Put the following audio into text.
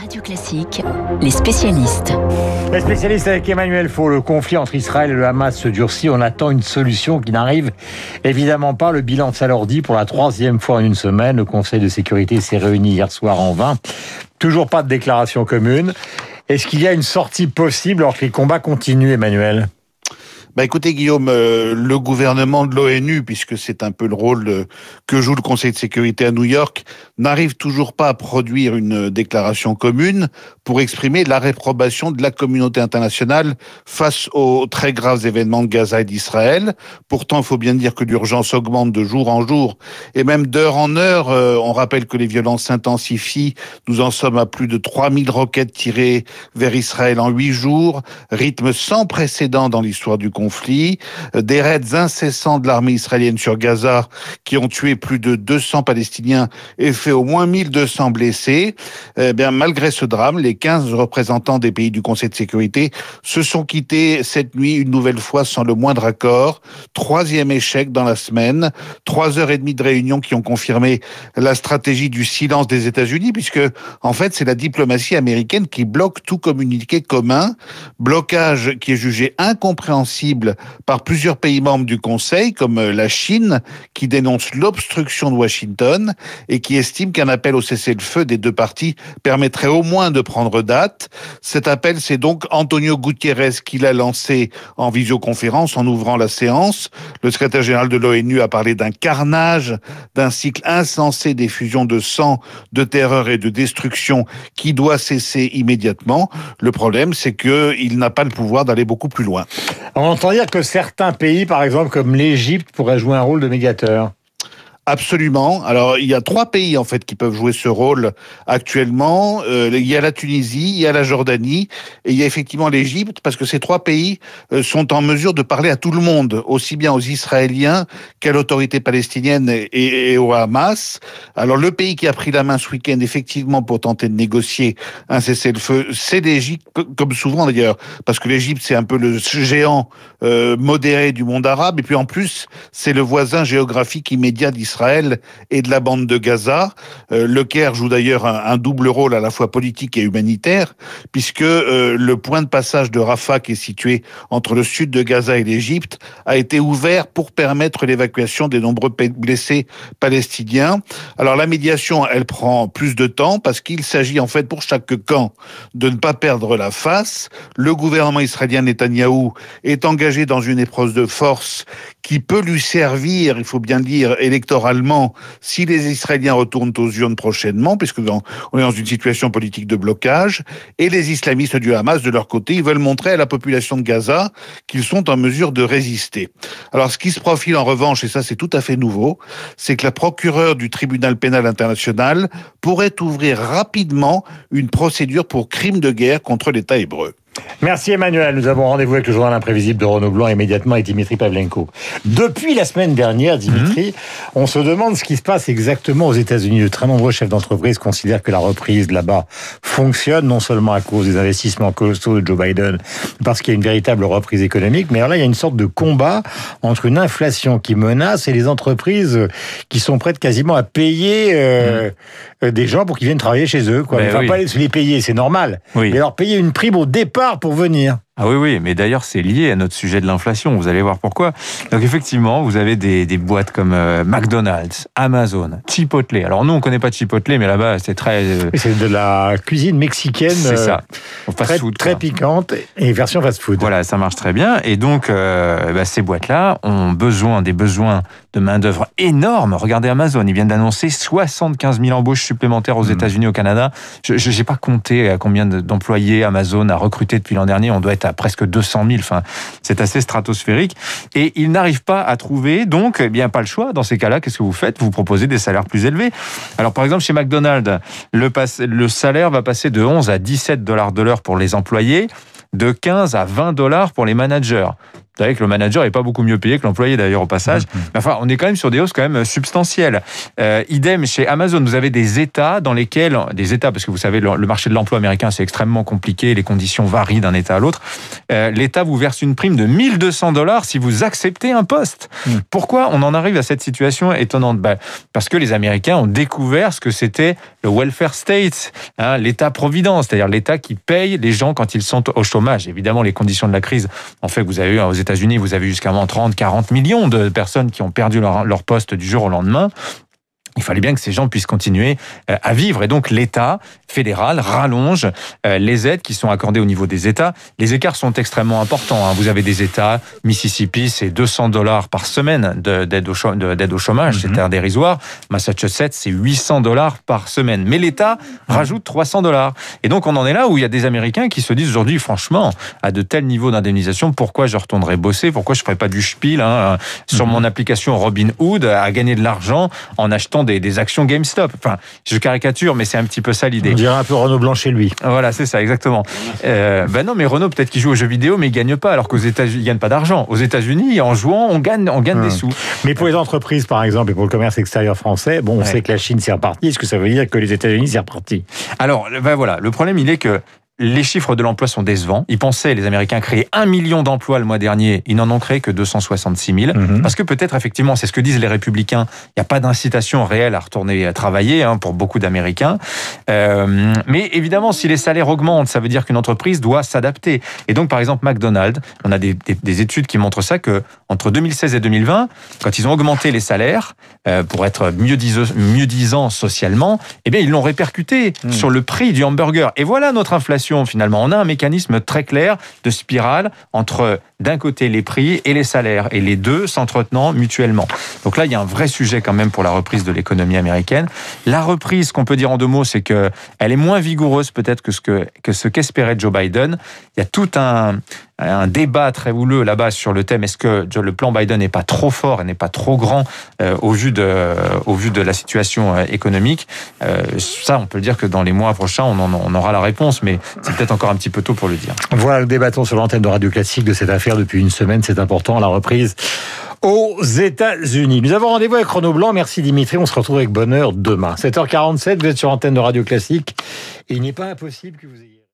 Radio Classique, les spécialistes. Les spécialistes avec Emmanuel Faux. Le conflit entre Israël et le Hamas se durcit. On attend une solution qui n'arrive évidemment pas. Le bilan de Salordi pour la troisième fois en une semaine. Le Conseil de sécurité s'est réuni hier soir en vain. Toujours pas de déclaration commune. Est-ce qu'il y a une sortie possible alors que les combats continuent, Emmanuel? Bah écoutez Guillaume, euh, le gouvernement de l'ONU, puisque c'est un peu le rôle euh, que joue le Conseil de sécurité à New York, n'arrive toujours pas à produire une déclaration commune pour exprimer la réprobation de la communauté internationale face aux très graves événements de Gaza et d'Israël. Pourtant, il faut bien dire que l'urgence augmente de jour en jour et même d'heure en heure. Euh, on rappelle que les violences s'intensifient. Nous en sommes à plus de 3000 roquettes tirées vers Israël en huit jours, rythme sans précédent dans l'histoire du conflit euh, des raids incessants de l'armée israélienne sur Gaza qui ont tué plus de 200 Palestiniens et fait au moins 1200 blessés. Eh bien, malgré ce drame, les 15 représentants des pays du Conseil de sécurité se sont quittés cette nuit une nouvelle fois sans le moindre accord. Troisième échec dans la semaine. Trois heures et demie de réunion qui ont confirmé la stratégie du silence des États-Unis, puisque en fait c'est la diplomatie américaine qui bloque tout communiqué commun. Blocage qui est jugé incompréhensible par plusieurs pays membres du Conseil, comme euh, la Chine, qui dénonce l'obstruction de Washington et qui estime qu'un appel au cessez-le-feu des deux parties permettrait au moins de prendre date. Cet appel, c'est donc Antonio Gutiérrez qui l'a lancé en visioconférence en ouvrant la séance. Le secrétaire général de l'ONU a parlé d'un carnage, d'un cycle insensé d'effusion de sang, de terreur et de destruction qui doit cesser immédiatement. Le problème, c'est qu'il n'a pas le pouvoir d'aller beaucoup plus loin. Entend dire que certains pays, par exemple comme l'Égypte, pourraient jouer un rôle de médiateur. Absolument. Alors, il y a trois pays en fait qui peuvent jouer ce rôle actuellement. Euh, il y a la Tunisie, il y a la Jordanie et il y a effectivement l'Égypte parce que ces trois pays euh, sont en mesure de parler à tout le monde, aussi bien aux Israéliens qu'à l'autorité palestinienne et, au Hamas. Alors, le pays qui a pris la main ce week-end effectivement pour tenter de négocier un cessez-le-feu, c'est l'Égypte, comme souvent d'ailleurs, parce que l'Égypte c'est un peu le géant euh, modéré du monde arabe et puis en plus c'est le voisin géographique immédiat d'Israël et de la bande de Gaza. Euh, le Caire joue d'ailleurs un, double rôle à la fois politique et humanitaire, puisque euh, le point de passage de Rafah, qui est situé entre le sud de Gaza et l'Égypte, a été ouvert pour permettre l'évacuation des nombreux blessés palestiniens. Alors la médiation, elle prend plus de temps parce qu'il s'agit en fait pour chaque camp de ne pas perdre la face. Le gouvernement israélien Netanyahou est engagé dans une épreuve de force qui peut lui servir, il faut bien le dire, électoralement, si les Israéliens retournent aux urnes prochainement, puisque on est dans une situation politique de blocage, et les islamistes du Hamas, de leur côté, veulent montrer à la population de Gaza qu'ils sont en mesure de résister. Alors, ce qui se profile en revanche, et ça c'est tout à fait nouveau, c'est que la procureure du tribunal pénal international pourrait ouvrir rapidement une procédure pour crime de guerre contre l'État hébreu. Merci Emmanuel. Nous avons rendez-vous avec le journal imprévisible de Renaud Blanc immédiatement et Dimitri Pavlenko. Depuis la semaine dernière, Dimitri, mhm. on se demande ce qui se passe exactement aux États-Unis. De très nombreux chefs d'entreprise considèrent que la reprise là-bas fonctionne, non seulement à cause des investissements colossaux de Joe Biden, parce qu'il y a une véritable reprise économique, mais alors là, il y a une sorte de combat entre une inflation qui menace et les entreprises qui sont prêtes quasiment à payer euh, mhm. des gens pour qu'ils viennent travailler chez eux. Quoi. Ben pas les payer, c'est normal. Oui. Mais leur payer une prime au départ pour venir. Ah oui, oui, mais d'ailleurs, c'est lié à notre sujet de l'inflation. Vous allez voir pourquoi. Donc, effectivement, vous avez des, des boîtes comme euh, McDonald's, Amazon, Chipotle. Alors, nous, on connaît pas Chipotle, mais là-bas, c'est très. Euh, c'est de la cuisine mexicaine. C'est ça. Euh, fast très, food, très piquante et version fast-food. Voilà, ça marche très bien. Et donc, bah, ces boîtes-là ont besoin, des besoins de main-d'œuvre énormes. Regardez Amazon, ils viennent d'annoncer 75 000 embauches supplémentaires aux hmm. États-Unis, au Canada. Je n'ai pas compté à combien d'employés Amazon a recruté depuis l'an dernier. On doit être à presque 200 000. Enfin, c'est assez stratosphérique. Et ils n'arrivent pas à trouver, donc, eh bien, pas le choix. Dans ces cas-là, qu'est-ce que vous faites? Vous proposez des salaires plus élevés. Alors, par exemple, chez McDonald's, le, le salaire va passer de 11 à 17 dollars de l'heure pour les employés, de 15 à 20 dollars pour les managers. Vous savez que le manager n'est pas beaucoup mieux payé que l'employé d'ailleurs au passage. Mais enfin, on est quand même sur des hausses quand même substantielles. Euh, idem chez Amazon, vous avez des États dans lesquels, des États, parce que vous savez, le, marché de l'emploi américain, c'est extrêmement compliqué, les conditions varient d'un État à l'autre. Euh, L'État vous verse une prime de 1200 dollars si vous acceptez un poste. Hmm. Pourquoi on en arrive à cette situation étonnante? Ben, Parce que les Américains ont découvert ce que c'était le welfare state, hein, l'État-providence, c'est-à-dire l'État qui paye les gens quand ils sont au chômage. Évidemment, les conditions de la crise en fait que vous avez eu aux États-Unis, vous avez jusqu'à 30, 40 millions de personnes qui ont perdu leur, leur poste du jour au lendemain il fallait bien que ces gens puissent continuer euh, à vivre. Et donc l'État fédéral rallonge euh, les aides qui sont accordées au niveau des États. Les écarts sont extrêmement importants. Hein. Vous avez des États, Mississippi, c'est 200 dollars par semaine d'aide au, chômage, mhm. c'est un dérisoire. Massachusetts, c'est 800 dollars par semaine. Mais l'État rajoute 300 dollars. Et donc on en est là où il y a des Américains qui se disent aujourd'hui, franchement, à de tels niveaux d'indemnisation, pourquoi je retournerai bosser? Pourquoi je ne ferai pas du spiel hein, sur mhm. mon application Robinhood à gagner de l'argent en achetant des, actions GameStop. Enfin, je caricature, mais c'est un petit peu ça l'idée. On dirait un peu Renault Blanc chez lui. Voilà, c'est ça, exactement. Euh, ben non, mais Renault, peut-être qu'il joue aux jeux vidéo, mais il gagne pas, alors qu'aux États-Unis, il gagne pas d'argent. Aux États-Unis, en jouant, on gagne, on gagne des sous. Mais pour les entreprises, par exemple, et pour le commerce extérieur français, bon, on sait que la Chine s'est repartie. Est-ce que ça veut dire que les États-Unis s'est reparti? Alors, ben voilà, le problème, il est que les chiffres de l'emploi sont décevants. Ils pensaient, les Américains, créer un million d'emplois le mois dernier. Ils n'en ont créé que 266 000. Mhm. Parce que peut-être, effectivement, c'est ce que disent les républicains, il n'y a pas d'incitation réelle à retourner à travailler hein, pour beaucoup d'Américains. Euh, mais évidemment, si les salaires augmentent, ça veut dire qu'une entreprise doit s'adapter. Et donc, par exemple, McDonald's, on a des, études qui montrent ça, que entre 2016 et 2020, quand ils ont augmenté les salaires euh, pour être mieux, disant socialement, eh bien, ils l'ont répercuté mhm. sur le prix du hamburger. Et voilà notre inflation finalement. On a un mécanisme très clair de spirale entre d'un côté les prix et les salaires, et les deux s'entretenant mutuellement. Donc là, il y a un vrai sujet quand même pour la reprise de l'économie américaine. La reprise, qu'on peut dire en deux mots, c'est que elle est moins vigoureuse peut-être que ce que ce qu'espérait Joe Biden. Il y a tout un, un débat très houleux là-bas sur le thème est-ce que le plan Biden n'est pas trop fort et n'est pas trop grand euh, au, vu de, au vu de la situation euh, économique? Euh, ça, on peut dire que dans les mois prochains, on, on aura la réponse, mais c'est peut-être encore un petit peu tôt pour le dire. Voilà, débattons sur l'antenne de Radio Classique de cette affaire depuis une semaine, c'est important, la reprise aux États-Unis. Nous avons rendez-vous avec Renaud Blanc. Merci Dimitri. On se retrouve avec bonheur demain. 7h47, vous êtes sur antenne de Radio Classique. il n'est pas impossible que vous ayez